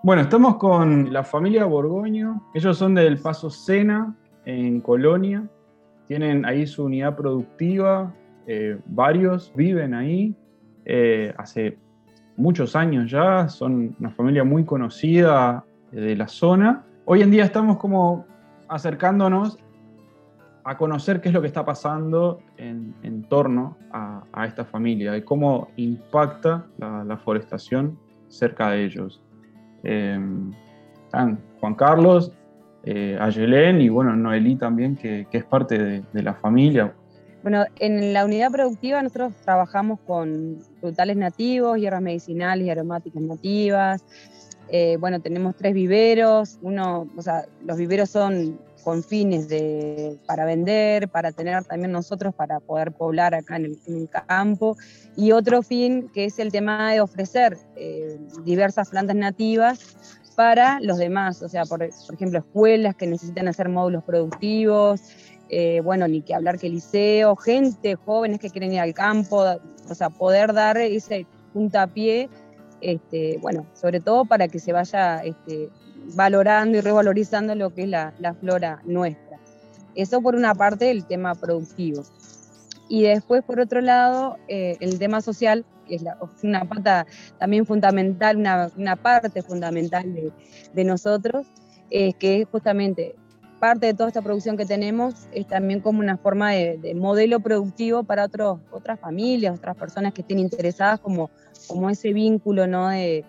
Bueno, estamos con la familia Borgoño. Ellos son del Paso Sena, en Colonia. Tienen ahí su unidad productiva. Eh, varios viven ahí eh, hace muchos años ya. Son una familia muy conocida de la zona. Hoy en día estamos como acercándonos a conocer qué es lo que está pasando en, torno a, esta familia y cómo impacta la, forestación cerca de ellos. Em, están Juan Carlos, eh, Ayelén y bueno, Noelí también, que, es parte de, la familia. Bueno, en la unidad productiva nosotros trabajamos con frutales nativos, hierbas medicinales y aromáticas nativas. Eh, bueno, tenemos tres viveros. Uno, o sea, los viveros son con fines de, para vender, para tener también nosotros para poder poblar acá en el, campo, y otro fin que es el tema de ofrecer eh, diversas plantas nativas para los demás, o sea, por, ejemplo, escuelas que necesitan hacer módulos productivos, eh, bueno, ni que hablar que liceo, gente, jóvenes que quieren ir al campo, o sea, poder dar ese puntapié, este, bueno, sobre todo para que se vaya este, valorando y revalorizando lo que es la, flora nuestra. Eso por una parte el tema productivo. Y después, por otro lado, eh, el tema social, que es una pata también fundamental, una, parte fundamental de, nosotros, es que justamente parte de toda esta producción que tenemos es también como una forma de, modelo productivo para otros, otras familias, otras personas que estén interesadas como, como ese vínculo ¿no? de,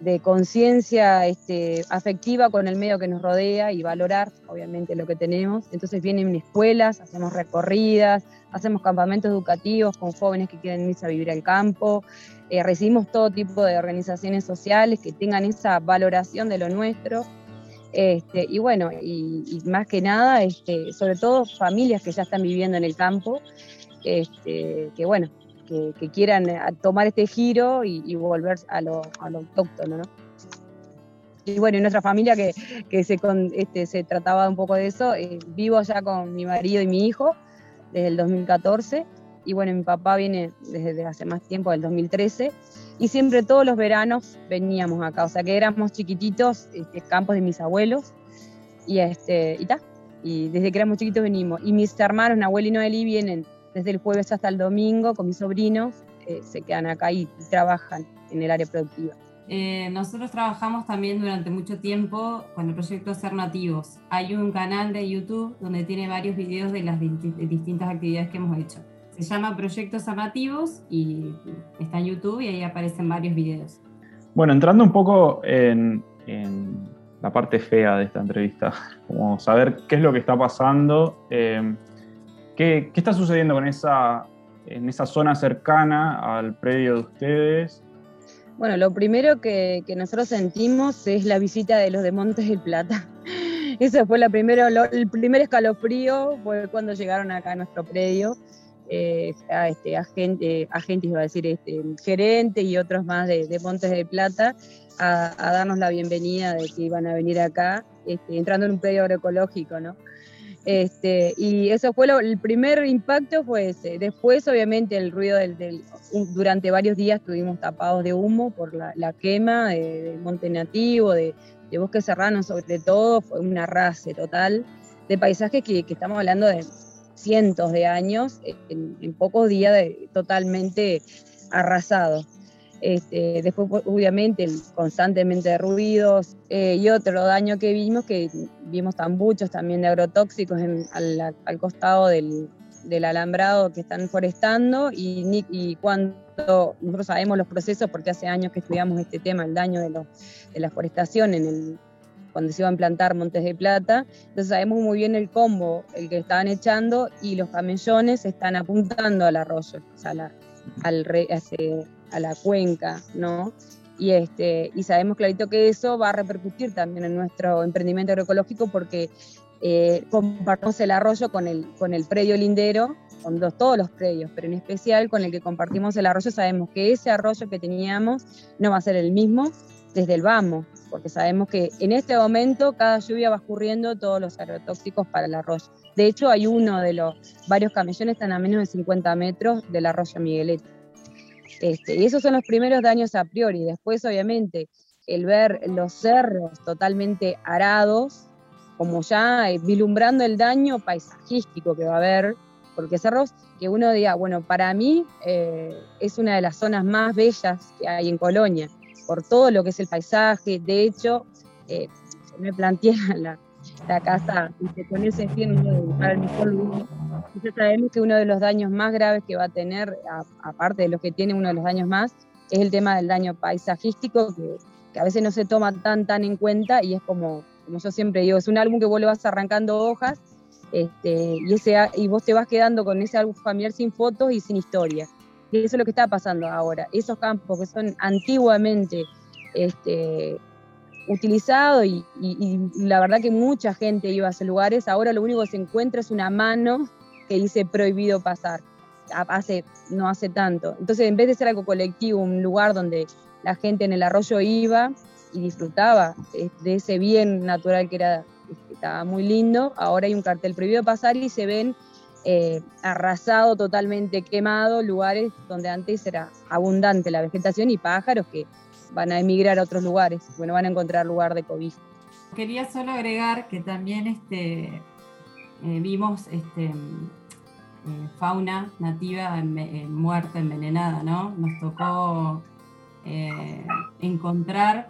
de conciencia este, afectiva con el medio que nos rodea y valorar, obviamente, lo que tenemos. Entonces vienen escuelas, hacemos recorridas, hacemos campamentos educativos con jóvenes que quieren irse a vivir al campo, eh, recibimos todo tipo de organizaciones sociales que tengan esa valoración de lo nuestro. Este, y bueno, y, más que nada, este, sobre todo familias que ya están viviendo en el campo, este, que bueno, que, quieran eh, tomar este giro y, volver a lo, autóctono, ¿no? Y bueno, en nuestra familia que, se, este, se trataba un poco de eso, eh, vivo ya con mi marido y mi hijo desde el 2014 y bueno, mi papá viene desde hace más tiempo, del 2013, y siempre todos los veranos veníamos acá, o sea que éramos chiquititos, este, campos de mis abuelos, y este, y, y desde que éramos chiquitos venimos, y mis hermanos, Nahuel y Noeli, vienen desde el jueves hasta el domingo con mis sobrinos, eh, se quedan acá y, trabajan en el área productiva. Eh, nosotros trabajamos también durante mucho tiempo con el proyecto Ser Nativos. Hay un canal de YouTube donde tiene varios videos de las distintas actividades que hemos hecho. Se llama Proyecto Ser Nativos y está en YouTube y ahí aparecen varios videos. Bueno, entrando un poco en, la parte fea de esta entrevista, como saber qué es lo que está pasando. Eh, ¿Qué, está sucediendo con esa, en esa zona cercana al predio de ustedes? Bueno, lo primero que, nosotros sentimos es la visita de los de Montes del Plata. Ese fue el primer escalofrío, fue cuando llegaron acá a nuestro predio. Eh, a este, agente, agentes, iba a decir, este, y otros más de, Montes del Plata, a, darnos la bienvenida de que iban a venir acá, este, entrando en un predio agroecológico, ¿no? Este, y eso fue el primer impacto fue ese. Después, obviamente, el ruido del, durante varios días estuvimos tapados de humo por la, quema del monte nativo, de, bosque serrano sobre todo, fue un arrase total de paisajes que, estamos hablando de cientos de años, en, pocos días de, totalmente arrasados. Este, después, obviamente, constantemente ruidos eh, y otro daño que vimos, que vimos tambuchos también de agrotóxicos al, costado del, alambrado que están forestando y, cuando nosotros sabemos los procesos, porque hace años que estudiamos este tema, el daño de, de la forestación en el, cuando se iban a plantar Montes de Plata, entonces sabemos muy bien el combo, el que estaban echando y los camellones están apuntando al arroyo, al, re, a la cuenca, ¿no? Y, este, y sabemos clarito que eso va a repercutir también en nuestro emprendimiento agroecológico porque eh, compartimos el arroyo con el, con el predio lindero, con todos los predios, pero en especial con el que compartimos el arroyo, sabemos que ese arroyo que teníamos no va a ser el mismo desde el vamos, porque sabemos que en este momento cada lluvia va escurriendo todos los agrotóxicos para el arroyo. De hecho, hay uno de los varios camellones están a menos de 50 metros del arroyo Miguelete. Este, y esos son los primeros daños a priori. Después, obviamente, el ver los cerros totalmente arados, como ya eh, vilumbrando el daño paisajístico que va a haber, porque cerros que uno diga, bueno, para mí eh, es una de las zonas más bellas que hay en Colonia, por todo lo que es el paisaje, de hecho, eh, me planteé la, casa y se pone ese de buscar el mejor lugar. Ya sabemos que uno de los daños más graves que va a tener, aparte de los que tiene uno de los daños más, es el tema del daño paisajístico, que, a veces no se toma tan, tan en cuenta y es como, como yo siempre digo, es un álbum que vos le vas arrancando hojas este, y, ese, y vos te vas quedando con ese álbum familiar sin fotos y sin historia. Y eso es lo que está pasando ahora. Esos campos que son antiguamente este, utilizado y, la verdad que mucha gente iba a esos lugares. Ahora lo único que se encuentra es una mano que dice prohibido pasar. Hace, no hace tanto. Entonces, en vez de ser algo colectivo, un lugar donde la gente en el arroyo iba y disfrutaba eh, de ese bien natural que era estaba muy lindo, ahora hay un cartel prohibido pasar y se ven eh, arrasado, totalmente quemado, lugares donde antes era abundante la vegetación y pájaros que van a emigrar a otros lugares, bueno, van a encontrar lugar de COVID. Quería solo agregar que también este, eh, vimos este, eh, fauna nativa en, muerta, envenenada, ¿no? Nos tocó eh, encontrar,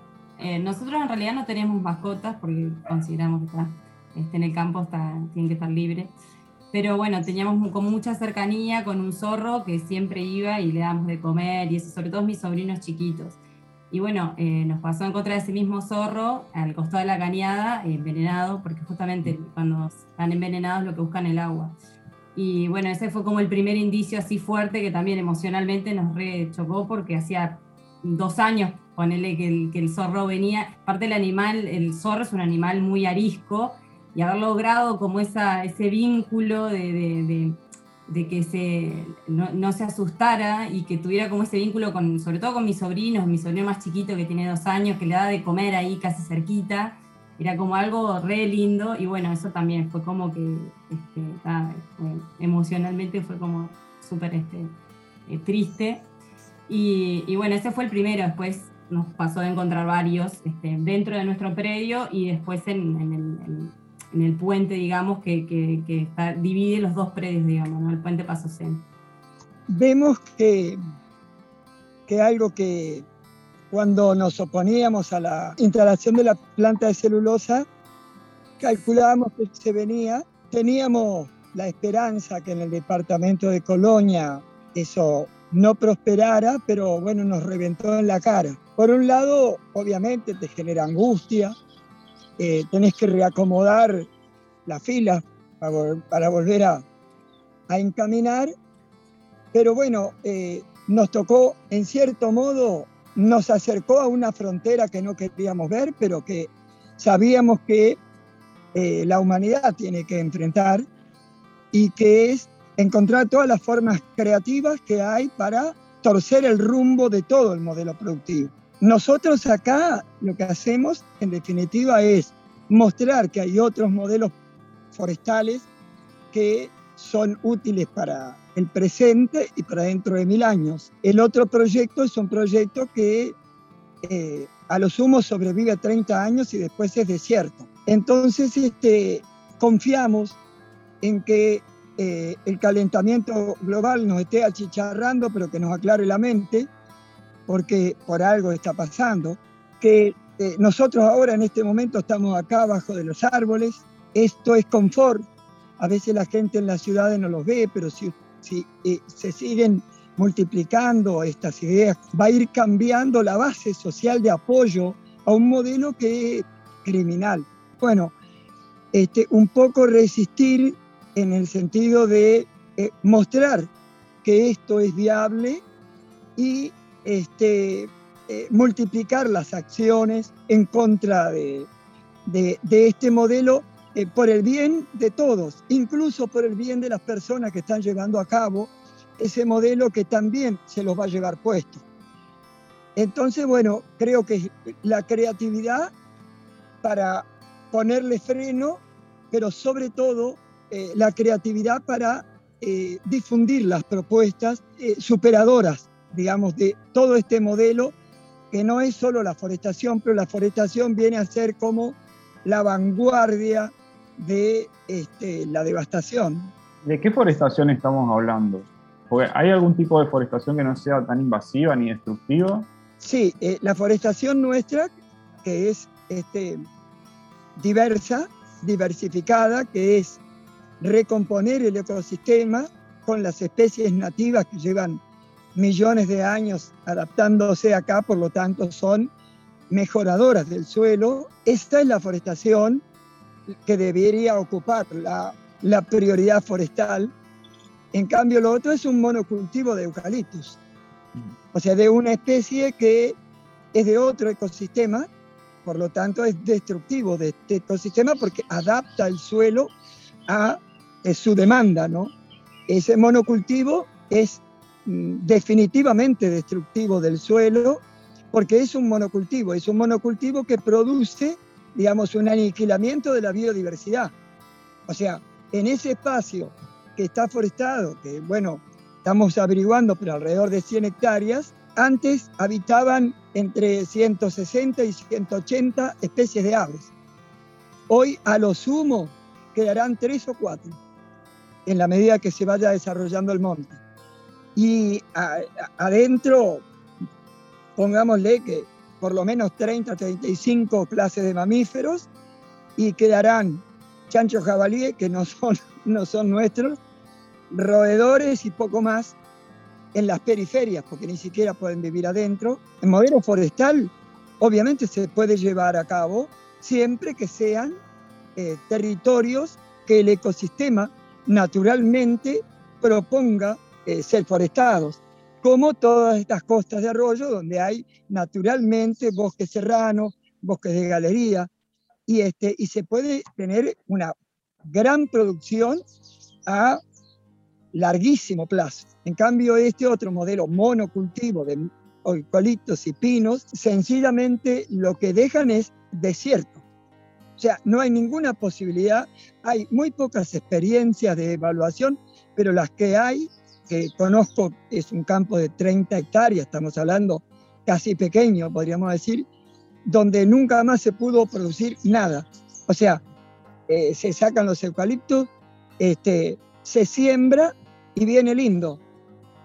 nosotros en realidad no tenemos mascotas porque consideramos que este, en el campo está, tiene que estar libre, pero bueno, teníamos con mucha cercanía con un zorro que siempre iba y le damos de comer y eso, sobre todo mis sobrinos chiquitos. Y bueno, eh, nos pasó en contra de ese mismo zorro al costado de la cañada, envenenado, porque justamente cuando están envenenados lo que buscan es el agua. Y bueno, ese fue como el primer indicio así fuerte que también emocionalmente nos re chocó porque hacía dos años, ponele que el, que el zorro venía, parte del animal, el zorro es un animal muy arisco y haber logrado como esa, ese vínculo de de que se, no, se asustara y que tuviera como ese vínculo con, sobre todo con mis sobrinos, mi sobrino más chiquito que tiene dos años, que le da de comer ahí casi cerquita, era como algo re lindo y bueno, eso también fue como que este, emocionalmente fue como súper este, eh, triste. Y, bueno, ese fue el primero, después nos pasó de encontrar varios este, dentro de nuestro predio y después en, el en el puente, digamos, que, que, está, divide los dos predios, digamos, el puente Paso. Vemos que, que algo que cuando nos oponíamos a la instalación de la planta de celulosa, calculábamos que se venía, teníamos la esperanza que en el departamento de Colonia eso no prosperara, pero bueno, nos reventó en la cara. Por un lado, obviamente te genera angustia, eh, tenés que reacomodar la fila para, volver a, encaminar. Pero bueno, eh, nos tocó, en cierto modo, nos acercó a una frontera que no queríamos ver, pero que sabíamos que eh, la humanidad tiene que enfrentar y que es encontrar todas las formas creativas que hay para torcer el rumbo de todo el modelo productivo. Nosotros acá lo que hacemos, en definitiva, es mostrar que hay otros modelos forestales que son útiles para el presente y para dentro de mil años. El otro proyecto es un proyecto que eh, a lo sumo sobrevive 30 años y después es desierto. Entonces este, confiamos en que eh, el calentamiento global nos esté achicharrando, pero que nos aclare la mente porque por algo está pasando, que eh, nosotros ahora en este momento estamos acá abajo de los árboles, esto es confort, a veces la gente en las ciudades no los ve, pero si, si eh, se siguen multiplicando estas ideas, va a ir cambiando la base social de apoyo a un modelo que es criminal. Bueno, este, un poco resistir en el sentido de eh, mostrar que esto es viable y este, eh, multiplicar las acciones en contra de, este modelo eh, por el bien de todos, incluso por el bien de las personas que están llevando a cabo ese modelo que también se los va a llevar puesto. Entonces, bueno, creo que la creatividad para ponerle freno, pero sobre todo eh, la creatividad para difundir las propuestas superadoras digamos, de todo este modelo que no es solo la forestación, pero la forestación viene a ser como la vanguardia de este, la devastación. ¿De qué forestación estamos hablando? Porque ¿Hay algún tipo de forestación que no sea tan invasiva ni destructiva? Sí, eh, la forestación nuestra, que es este, diversa, diversificada, que es recomponer el ecosistema con las especies nativas que llevan millones de años adaptándose acá, por lo tanto son mejoradoras del suelo. Esta es la forestación que debería ocupar la, la prioridad forestal. En cambio, lo otro es un monocultivo de eucaliptus, o sea, de una especie que es de otro ecosistema, por lo tanto es destructivo de este ecosistema porque adapta el suelo a, a su demanda, ¿no? Ese monocultivo es mm, definitivamente destructivo del suelo porque es un monocultivo, es un monocultivo que produce, digamos, un aniquilamiento de la biodiversidad. O sea, en ese espacio que está forestado, que bueno, estamos averiguando, pero alrededor de 100 hectáreas, antes habitaban entre 160 y 180 especies de aves. Hoy a lo sumo quedarán tres o cuatro en la medida que se vaya desarrollando el monte. Y adentro, pongámosle que por lo menos 30, 35 clases de mamíferos y quedarán chanchos jabalíes, que no son, no son nuestros, roedores y poco más en las periferias, porque ni siquiera pueden vivir adentro. El modelo forestal obviamente se puede llevar a cabo siempre que sean eh, territorios que el ecosistema naturalmente proponga eh, ser forestados, como todas estas costas de arroyo donde hay naturalmente bosques serranos, bosques de galería, y, este, y se puede tener una gran producción a larguísimo plazo. En cambio, este otro modelo monocultivo de eucaliptos y pinos, sencillamente lo que dejan es desierto. O sea, no hay ninguna posibilidad, hay muy pocas experiencias de evaluación, pero las que hay, que conozco, es un campo de 30 hectáreas, estamos hablando casi pequeño, podríamos decir, donde nunca más se pudo producir nada. O sea, eh, se sacan los eucaliptos, este, se siembra y viene lindo.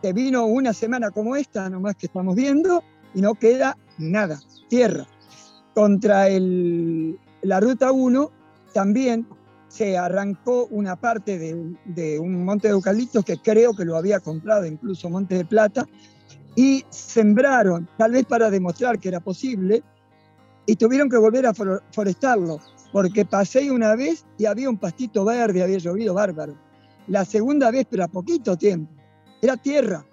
Te vino una semana como esta, nomás que estamos viendo, y no queda nada, tierra. Contra la ruta 1 también se arrancó una parte de, de, un monte de eucaliptos que creo que lo había comprado incluso Monte de Plata, y sembraron, tal vez para demostrar que era posible, y tuvieron que volver a forestarlo, porque pasé una vez y había un pastito verde, había llovido bárbaro la segunda vez, pero a poquito tiempo. Era tierra,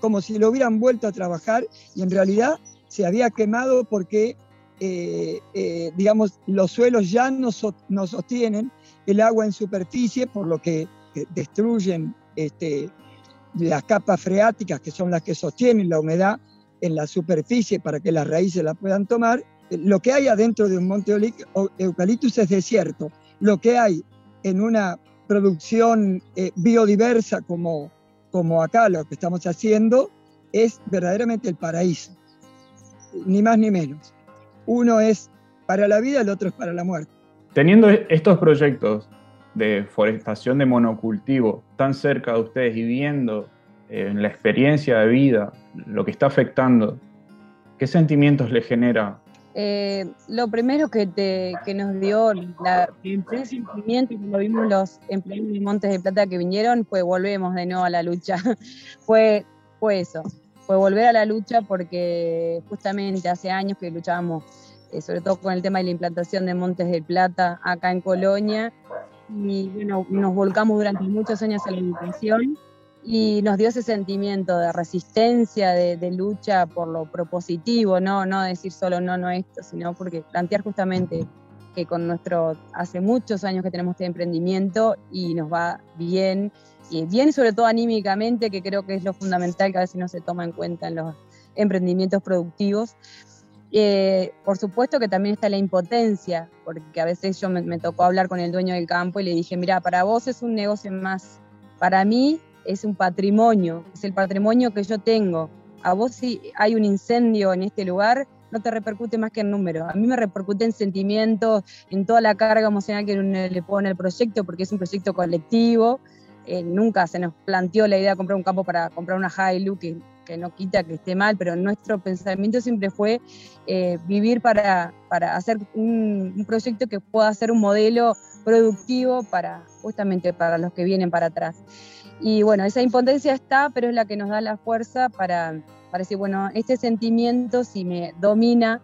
como si lo hubieran vuelto a trabajar y en realidad se había quemado porque, eh, eh, digamos, los suelos ya no, no, sostienen el agua en superficie, por lo que destruyen este, las capas freáticas, que son las que sostienen la humedad en la superficie para que las raíces la puedan tomar. Lo que hay adentro de un monte eucaliptus es desierto. Lo que hay en una producción eh, biodiversa como, como acá lo que estamos haciendo es verdaderamente el paraíso, ni más ni menos. Uno es para la vida, el otro es para la muerte. Teniendo estos proyectos de forestación de monocultivo tan cerca de ustedes y viendo en eh, la experiencia de vida lo que está afectando, ¿qué sentimientos le genera eh, lo primero que, te, que nos dio el primer sentimiento cuando vimos los empleados de Montes de Plata que vinieron fue volvemos de nuevo a la lucha. fue, fue eso, fue volver a la lucha porque justamente hace años que luchábamos, sobre todo con el tema de la implantación de Montes de Plata acá en Colonia, y bueno, nos volcamos durante muchos años en la educación y nos dio ese sentimiento de resistencia, de, lucha por lo propositivo, ¿no? no decir solo no, no esto, sino porque plantear justamente que con nuestro, hace muchos años que tenemos este emprendimiento y nos va bien, y bien sobre todo anímicamente, que creo que es lo fundamental que a veces no se toma en cuenta en los emprendimientos productivos. Eh, por supuesto que también está la impotencia, porque a veces yo me, tocó hablar con el dueño del campo y le dije, mira, para vos es un negocio más, para mí es un patrimonio, es el patrimonio que yo tengo. A vos si hay un incendio en este lugar, no te repercute más que en números. A mí me repercute en sentimientos, en toda la carga emocional que uno le pone al proyecto, porque es un proyecto colectivo. Eh, nunca se nos planteó la idea de comprar un campo para comprar una Hilux, que, que no quita que esté mal, pero nuestro pensamiento siempre fue eh, vivir para, para hacer un, proyecto que pueda ser un modelo productivo para justamente para los que vienen para atrás. Y bueno, esa impotencia está, pero es la que nos da la fuerza para, para decir, bueno, este sentimiento si me domina,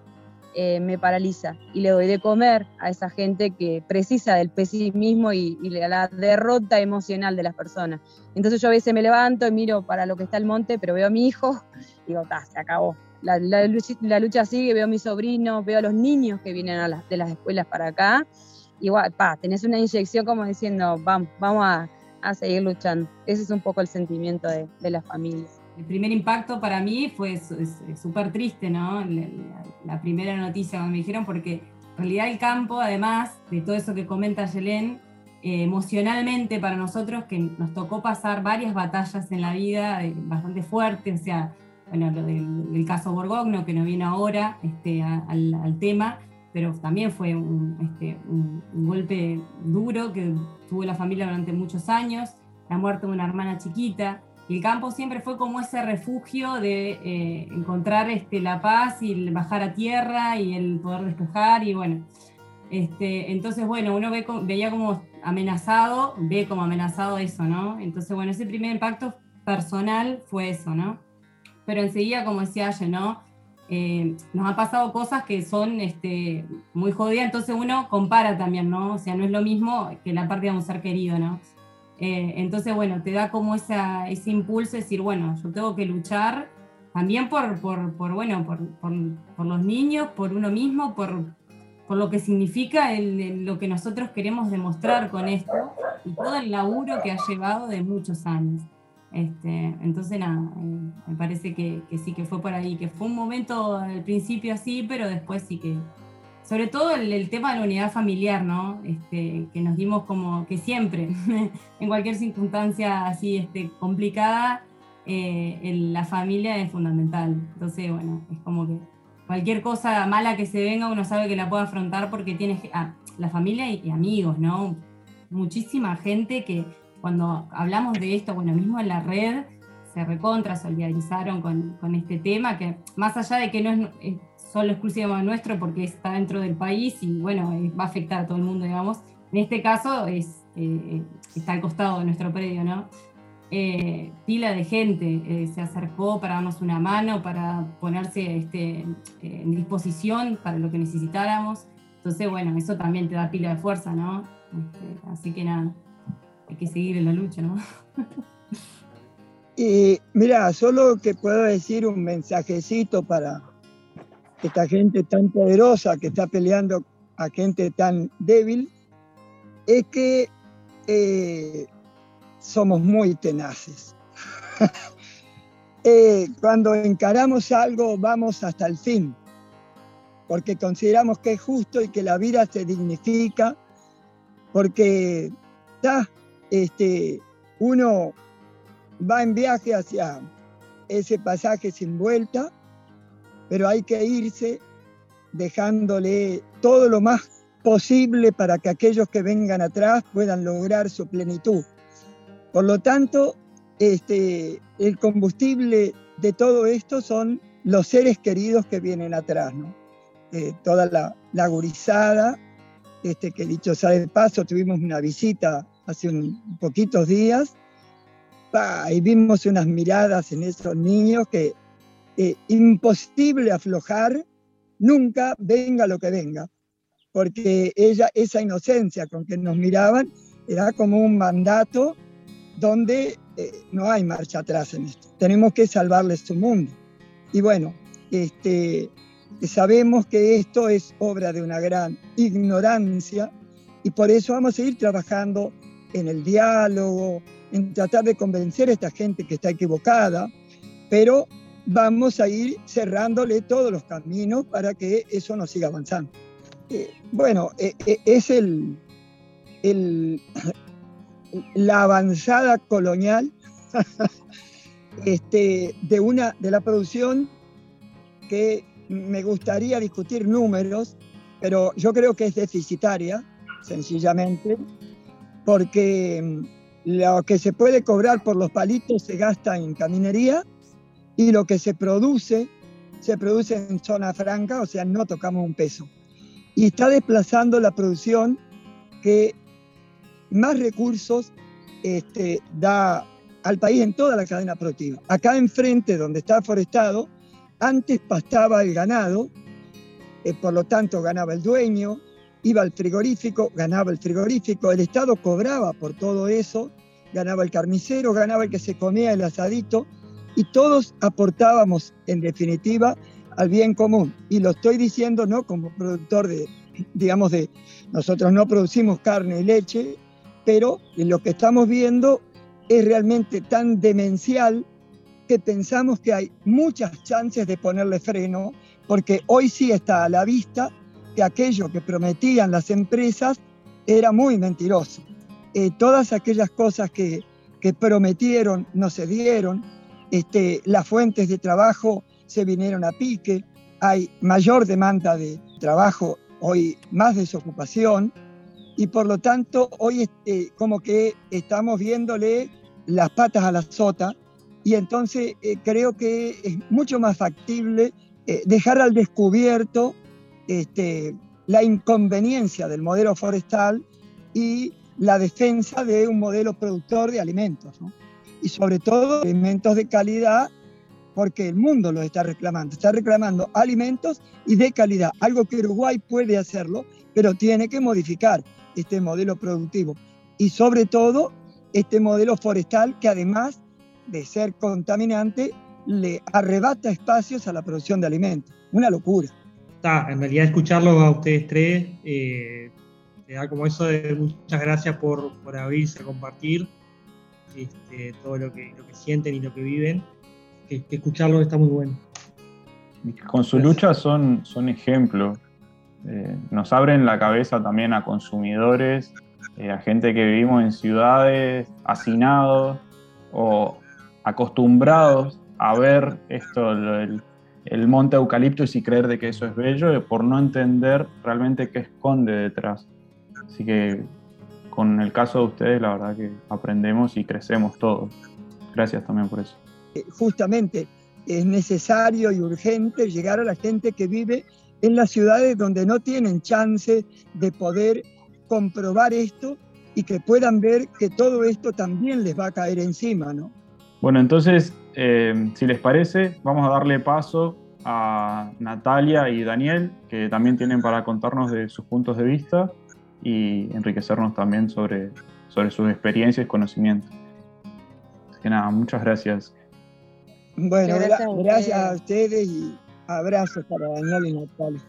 eh, me paraliza y le doy de comer a esa gente que precisa del pesimismo y, la derrota emocional de las personas. Entonces yo a veces me levanto y miro para lo que está el monte, pero veo a mi hijo y digo, se acabó. La, la, la, lucha sigue, veo a mis sobrinos, veo a los niños que vienen las, de las escuelas para acá. Igual, pa, tenés una inyección como diciendo, vamos, vamos a, a seguir luchando. Ese es un poco el sentimiento de, de la familia el primer impacto para mí fue súper triste, ¿no? La, la, primera noticia cuando me dijeron, porque en realidad el campo, además de todo eso que comenta Yelén, eh, emocionalmente para nosotros, que nos tocó pasar varias batallas en la vida eh, bastante fuertes, o sea, bueno, lo del, del, caso Borgogno, que no viene ahora este, a, al, al, tema, pero también fue un, este, un, un golpe duro que tuvo la familia durante muchos años, la muerte de una hermana chiquita, el campo siempre fue como ese refugio de eh, encontrar este, la paz y bajar a tierra y el poder despejar y bueno. Este, entonces, bueno, uno ve, veía como amenazado, ve como amenazado eso, ¿no? Entonces, bueno, ese primer impacto personal fue eso, ¿no? Pero enseguida, como decía ella, ¿no? Eh, nos han pasado cosas que son este, muy jodidas, entonces uno compara también, ¿no? O sea, no es lo mismo que la parte de un ser querido, ¿no? Eh, entonces, bueno, te da como esa, ese impulso de decir, bueno, yo tengo que luchar también por, por, por bueno, por, por, los niños, por uno mismo, por, lo que significa el, lo que nosotros queremos demostrar con esto y todo el laburo que ha llevado de muchos años. Este, entonces, nada, eh, me parece que, que, sí que fue por ahí, que fue un momento al principio así, pero después sí que, sobre todo el, el, tema de la unidad familiar, ¿no? Este, que nos dimos como que siempre, en cualquier circunstancia así este, complicada, eh, el, la familia es fundamental. Entonces, bueno, es como que cualquier cosa mala que se venga, uno sabe que la puede afrontar porque tiene ah, la familia y, y, amigos, ¿no? Muchísima gente que cuando hablamos de esto, bueno, mismo en la red, se recontra solidarizaron con, con este tema, que más allá de que no es, es solo exclusivo nuestro porque está dentro del país y bueno, eh, va a afectar a todo el mundo, digamos. En este caso es, eh, está al costado de nuestro predio, ¿no? Eh, pila de gente eh, se acercó para darnos una mano, para ponerse este, en disposición para lo que necesitáramos. Entonces, bueno, eso también te da pila de fuerza, ¿no? Este, así que nada, hay que seguir en la lucha, ¿no? Y mira, solo que puedo decir un mensajecito para, esta gente tan poderosa que está peleando a gente tan débil, es que eh, somos muy tenaces. eh, cuando encaramos algo vamos hasta el fin, porque consideramos que es justo y que la vida se dignifica, porque este, uno va en viaje hacia ese pasaje sin vuelta pero hay que irse dejándole todo lo más posible para que aquellos que vengan atrás puedan lograr su plenitud. Por lo tanto, este, el combustible de todo esto son los seres queridos que vienen atrás, ¿no? Eh, toda la, la gurizada, este, que dicho sea de paso, tuvimos una visita hace un, poquitos días pa, y vimos unas miradas en esos niños que eh, imposible aflojar nunca, venga lo que venga, porque ella, esa inocencia con que nos miraban era como un mandato donde eh, no hay marcha atrás en esto. Tenemos que salvarles su mundo. Y bueno, este, sabemos que esto es obra de una gran ignorancia y por eso vamos a seguir trabajando en el diálogo, en tratar de convencer a esta gente que está equivocada, pero vamos a ir cerrándole todos los caminos para que eso no siga avanzando. Eh, bueno, eh, eh, es el, el, la avanzada colonial este, de, una, de la producción que me gustaría discutir números, pero yo creo que es deficitaria, sencillamente, porque mm, lo que se puede cobrar por los palitos se gasta en caminería y lo que se produce, se produce en zona franca, o sea, no tocamos un peso. Y está desplazando la producción que más recursos este, da al país en toda la cadena productiva. Acá enfrente, donde está forestado, antes pastaba el ganado, eh, por lo tanto ganaba el dueño, iba al frigorífico, ganaba el frigorífico, el Estado cobraba por todo eso, ganaba el carnicero, ganaba el que se comía el asadito, y todos aportábamos, en definitiva, al bien común. Y lo estoy diciendo no como productor de, digamos, de, nosotros no producimos carne y leche, pero lo que estamos viendo es realmente tan demencial que pensamos que hay muchas chances de ponerle freno, porque hoy sí está a la vista que aquello que prometían las empresas era muy mentiroso. Eh, todas aquellas cosas que, que, prometieron no se dieron, este, las fuentes de trabajo se vinieron a pique, hay mayor demanda de trabajo, hoy más desocupación, y por lo tanto hoy este, como que estamos viéndole las patas a la sota. Y entonces eh, creo que es mucho más factible eh, dejar al descubierto este, la inconveniencia del modelo forestal y la defensa de un modelo productor de alimentos, y sobre todo alimentos de calidad, porque el mundo lo está reclamando, está reclamando alimentos y de calidad, algo que Uruguay puede hacerlo, pero tiene que modificar este modelo productivo y sobre todo este modelo forestal que además de ser contaminante, le arrebata espacios a la producción de alimentos. Una locura. Está, en realidad escucharlo a ustedes tres, eh, da como eso de muchas gracias por, por abrirse a compartir este, todo lo que, lo que sienten y lo que viven. Que, escucharlo está muy bueno. Con su lucha son, son ejemplos. Eh, nos abren la cabeza también a consumidores, eh, a gente que vivimos en ciudades, hacinados o acostumbrados a ver esto, el, monte eucalipto y creer de que eso es bello, por no entender realmente qué esconde detrás. Así que con el caso de ustedes, la verdad que aprendemos y crecemos todos. Gracias también por eso. Eh, justamente es necesario y urgente llegar a la gente que vive en las ciudades donde no tienen chance de poder comprobar esto y que puedan ver que todo esto también les va a caer encima, ¿no? Bueno, entonces, eh, si les parece, vamos a darle paso a Natalia y Daniel, que también tienen para contarnos de sus puntos de vista y enriquecernos también sobre, sobre sus experiencias y conocimientos. Así que nada, muchas gracias. Bueno, gracias, a ustedes y abrazos para Daniel y Natalia.